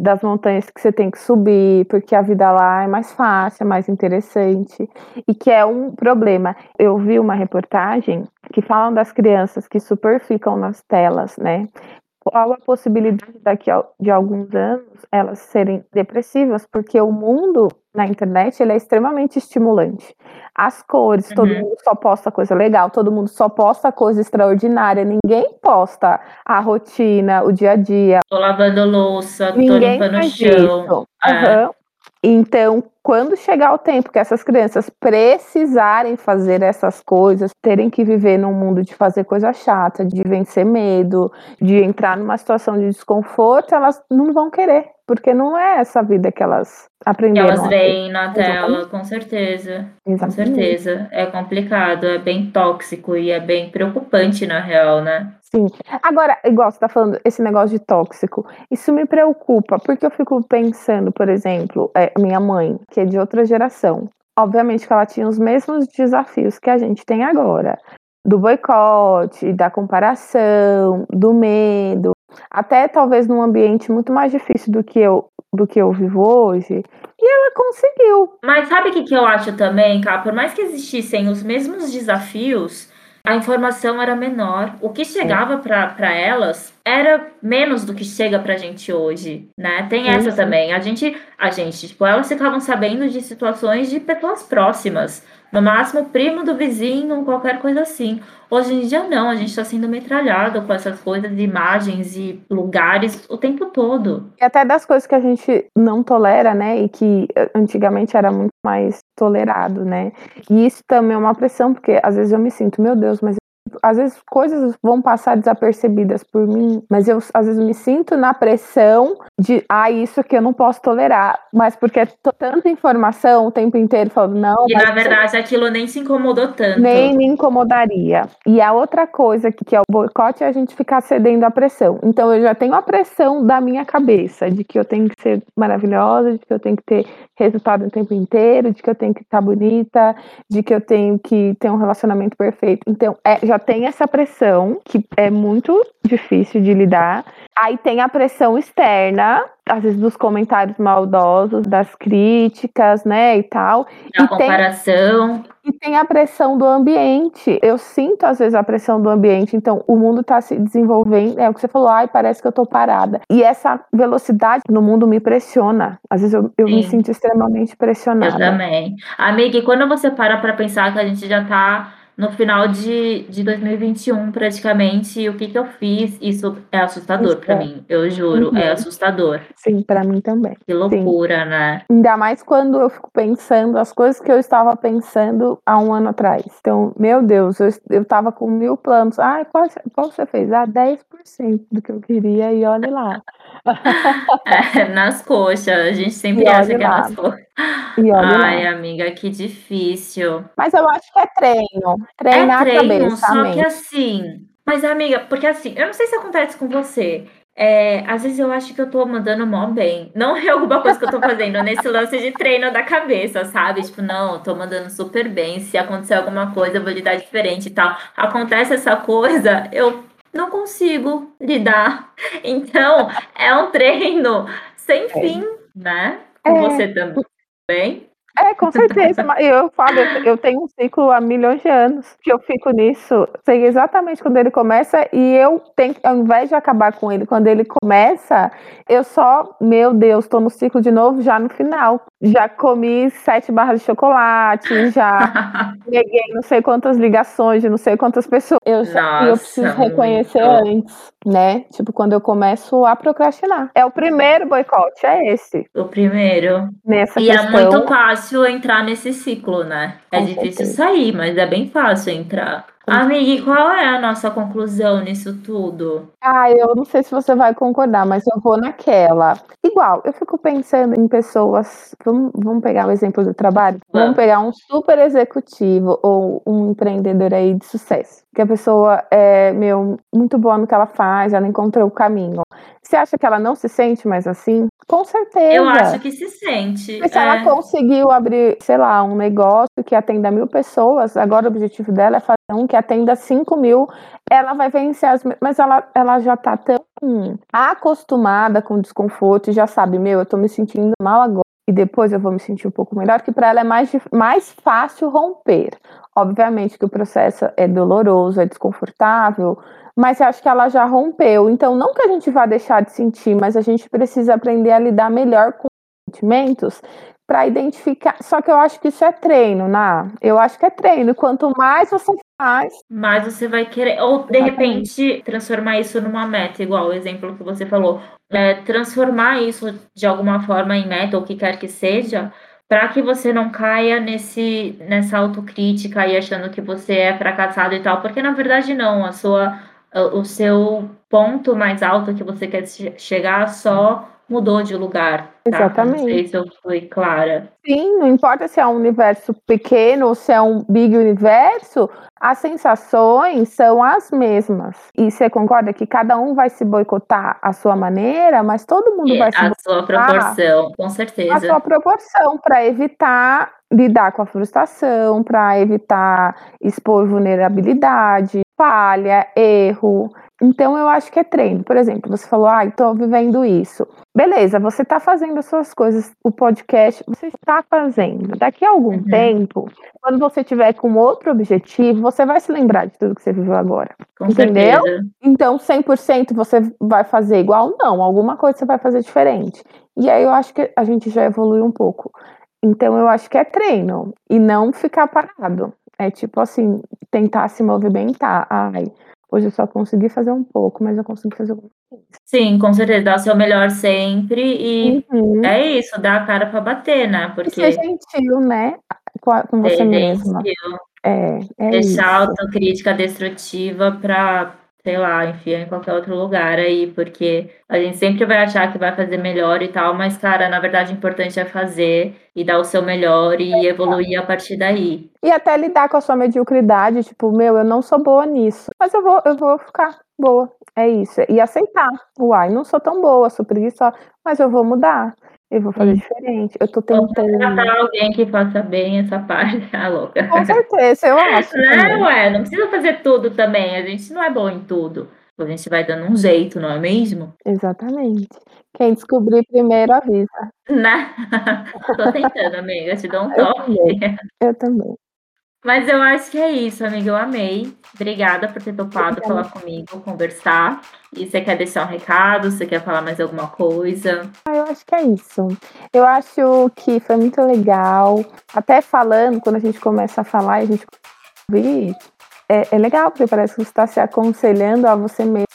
das montanhas que você tem que subir, porque a vida lá é mais fácil, é mais interessante, e que é um problema. Eu vi uma reportagem que falam das crianças que super ficam nas telas, né? Qual a possibilidade daqui a, de alguns anos elas serem depressivas, porque o mundo na internet ele é extremamente estimulante. As cores, uhum. todo mundo só posta coisa legal, todo mundo só posta coisa extraordinária, ninguém posta a rotina, o dia a dia. Tô lavando louça, ninguém tô limpando o chão. É. Então, quando chegar o tempo que essas crianças precisarem fazer essas coisas, terem que viver num mundo de fazer coisa chata, de vencer medo, de entrar numa situação de desconforto, elas não vão querer, porque não é essa vida que elas aprenderam. Elas veem na tela, com certeza. Exatamente. Com certeza. É complicado, é bem tóxico e é bem preocupante, na real, né? Sim. Agora, igual você tá falando, esse negócio de tóxico, isso me preocupa, porque eu fico pensando, por exemplo, é, minha mãe, que é de outra geração, obviamente que ela tinha os mesmos desafios que a gente tem agora, do boicote, da comparação, do medo, até talvez num ambiente muito mais difícil do que eu do que eu vivo hoje, e ela conseguiu. Mas sabe o que, que eu acho também, Cá? Por mais que existissem os mesmos desafios, a informação era menor. O que chegava para elas era menos do que chega pra gente hoje, né? Tem essa também. A gente, a gente, tipo, elas ficavam sabendo de situações de pessoas próximas. No máximo, primo do vizinho, qualquer coisa assim. Hoje em dia, não, a gente está sendo metralhado com essas coisas de imagens e lugares o tempo todo. E até das coisas que a gente não tolera, né? E que eh, antigamente era muito mais tolerado, né? E isso também é uma pressão, porque às vezes eu me sinto, meu Deus, mas às vezes coisas vão passar desapercebidas por mim, mas eu às vezes me sinto na pressão de, ah, isso que eu não posso tolerar, mas porque é tanta informação o tempo inteiro falando, não. E na verdade aquilo nem se incomodou tanto. Nem me incomodaria. E a outra coisa que, que é o boicote é a gente ficar cedendo à pressão. Então eu já tenho a pressão da minha cabeça de que eu tenho que ser maravilhosa, de que eu tenho que ter resultado o tempo inteiro, de que eu tenho que estar bonita, de que eu tenho que ter um relacionamento perfeito. Então, é, já tem essa pressão que é muito difícil de lidar. Aí tem a pressão externa, às vezes dos comentários maldosos, das críticas, né, e tal. A e comparação. Tem, e tem a pressão do ambiente. Eu sinto, às vezes, a pressão do ambiente. Então, o mundo está se desenvolvendo. É o que você falou, ai, parece que eu tô parada. E essa velocidade no mundo me pressiona. Às vezes eu, eu me sinto extremamente pressionada. Eu também. Amiga, e quando você para para pensar que a gente já tá no final de, de 2021, praticamente, o que, que eu fiz, isso é assustador para é. mim, eu juro, é uhum. é assustador. Sim, para mim também. Que loucura, Sim. né? Ainda mais quando eu fico pensando as coisas que eu estava pensando há um ano atrás. Então, meu Deus, eu, eu tava com mil planos. Ah, qual, qual você fez? Ah, 10% do que eu queria e olha lá. é, nas coxas, a gente sempre acha que é nas coxas. Ai, amiga, que difícil. Mas eu acho que é treino. Treinar é treino, a cabeça. Só que assim. Mas, amiga, porque assim, eu não sei se acontece com você. É, às vezes eu acho que eu tô mandando mó bem. Não é alguma coisa que eu tô fazendo nesse lance de treino da cabeça, sabe? Tipo, não, tô mandando super bem. Se acontecer alguma coisa, eu vou lidar diferente e tal. Acontece essa coisa, eu não consigo lidar. Então, é um treino sem é. fim, né? Com é. você também. É, com certeza. eu falo, eu tenho um ciclo há milhões de anos que eu fico nisso. Sei exatamente quando ele começa e eu tenho, ao invés de acabar com ele, quando ele começa, eu só, meu Deus, tô no ciclo de novo já no final. Já comi sete barras de chocolate, já peguei não sei quantas ligações de não sei quantas pessoas. Eu, Nossa, eu preciso reconhecer muito. antes, né? Tipo, quando eu começo a procrastinar. É o primeiro boicote, é esse. O primeiro. Nessa e questão. é muito fácil entrar nesse ciclo, né? É Com difícil certeza. sair, mas é bem fácil entrar. Amiga, qual é a nossa conclusão nisso tudo? Ah, eu não sei se você vai concordar, mas eu vou naquela. Igual, eu fico pensando em pessoas. Vamos, vamos pegar o exemplo do trabalho? Vamos. vamos pegar um super executivo ou um empreendedor aí de sucesso. Que a pessoa é, meu, muito boa no que ela faz, ela encontrou o caminho. Você acha que ela não se sente mais assim? Com certeza. Eu acho que se sente. Mas se é. ela conseguiu abrir, sei lá, um negócio que atenda mil pessoas, agora o objetivo dela é fazer um que atenda 5 mil, ela vai vencer as. Mas ela, ela já tá tão acostumada com o desconforto e já sabe, meu, eu tô me sentindo mal agora e depois eu vou me sentir um pouco melhor, que para ela é mais, mais fácil romper. Obviamente que o processo é doloroso, é desconfortável, mas eu acho que ela já rompeu. Então, não que a gente vá deixar de sentir, mas a gente precisa aprender a lidar melhor com sentimentos para identificar. Só que eu acho que isso é treino, né? Eu acho que é treino. Quanto mais você faz, mais você vai querer. Ou de repente transformar isso numa meta, igual o exemplo que você falou. É, transformar isso de alguma forma em meta, ou o que quer que seja, para que você não caia nesse nessa autocrítica e achando que você é fracassado e tal, porque na verdade não, a sua o seu ponto mais alto que você quer chegar só mudou de lugar. Tá? Exatamente. Não sei se eu fui clara. Sim, não importa se é um universo pequeno ou se é um big universo, as sensações são as mesmas. E você concorda que cada um vai se boicotar à sua maneira, mas todo mundo é, vai se a sua proporção, com certeza. A sua proporção para evitar lidar com a frustração, para evitar expor vulnerabilidade, falha, erro. Então eu acho que é treino. Por exemplo, você falou, ah, estou vivendo isso. Beleza, você está fazendo as suas coisas, o podcast, você está fazendo. Daqui a algum uhum. tempo, quando você tiver com outro objetivo, você vai se lembrar de tudo que você viveu agora. Com entendeu? Certeza. Então, 100% você vai fazer igual? Não, alguma coisa você vai fazer diferente. E aí eu acho que a gente já evoluiu um pouco. Então eu acho que é treino e não ficar parado. É tipo assim, tentar se movimentar. Ai, Hoje eu só consegui fazer um pouco, mas eu consigo fazer alguma coisa. Sim, com certeza, dar o seu melhor sempre e uhum. é isso, dar a cara para bater, né? Porque... ser gentil, né? Com você mesma. É, é Deixar isso. a autocrítica destrutiva para sei lá, enfia em qualquer outro lugar aí, porque a gente sempre vai achar que vai fazer melhor e tal, mas, cara, na verdade, o importante é fazer e dar o seu melhor e evoluir a partir daí. E até lidar com a sua mediocridade, tipo, meu, eu não sou boa nisso, mas eu vou, eu vou ficar boa, é isso. E aceitar, uai, não sou tão boa, sou preguiçosa, mas eu vou mudar. Eu vou fazer Sim. diferente. Eu tô tentando. Contratar alguém que faça bem essa parte, tá louca. Com certeza, eu acho. Não, ué, não precisa fazer tudo também. A gente não é bom em tudo. A gente vai dando um jeito, não é mesmo? Exatamente. Quem descobrir primeiro avisa. Né? Tô tentando, amiga. Te dou um toque. Eu também. Eu também. Mas eu acho que é isso, amiga. Eu amei. Obrigada por ter topado Obrigada. falar comigo, conversar. E você quer deixar um recado? Você quer falar mais alguma coisa? Ah, eu acho que é isso. Eu acho que foi muito legal. Até falando, quando a gente começa a falar, a gente é, é legal, porque parece que você está se aconselhando a você mesmo.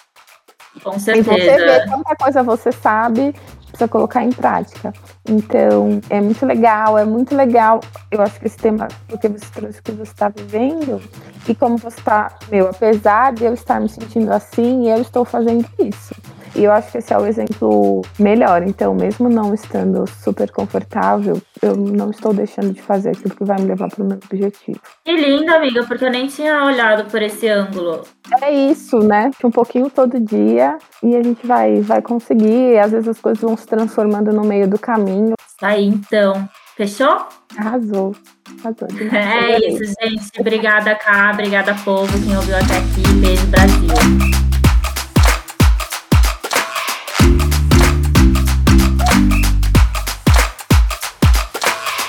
Com certeza. E você vê quanta coisa você sabe precisa colocar em prática. Então, é muito legal, é muito legal. Eu acho que esse tema, porque você trouxe o que você está vivendo e como você está, meu, apesar de eu estar me sentindo assim, eu estou fazendo isso. E eu acho que esse é o exemplo melhor. Então, mesmo não estando super confortável, eu não estou deixando de fazer aquilo que vai me levar para o meu objetivo. Que lindo, amiga, porque eu nem tinha olhado por esse ângulo. É isso, né? Um pouquinho todo dia e a gente vai, vai conseguir. Às vezes as coisas vão se transformando no meio do caminho. Isso aí, então. Fechou? Arrasou. Arrasou. É isso, gente. Obrigada, Cá. Obrigada, povo, quem ouviu até aqui. Beijo, Brasil.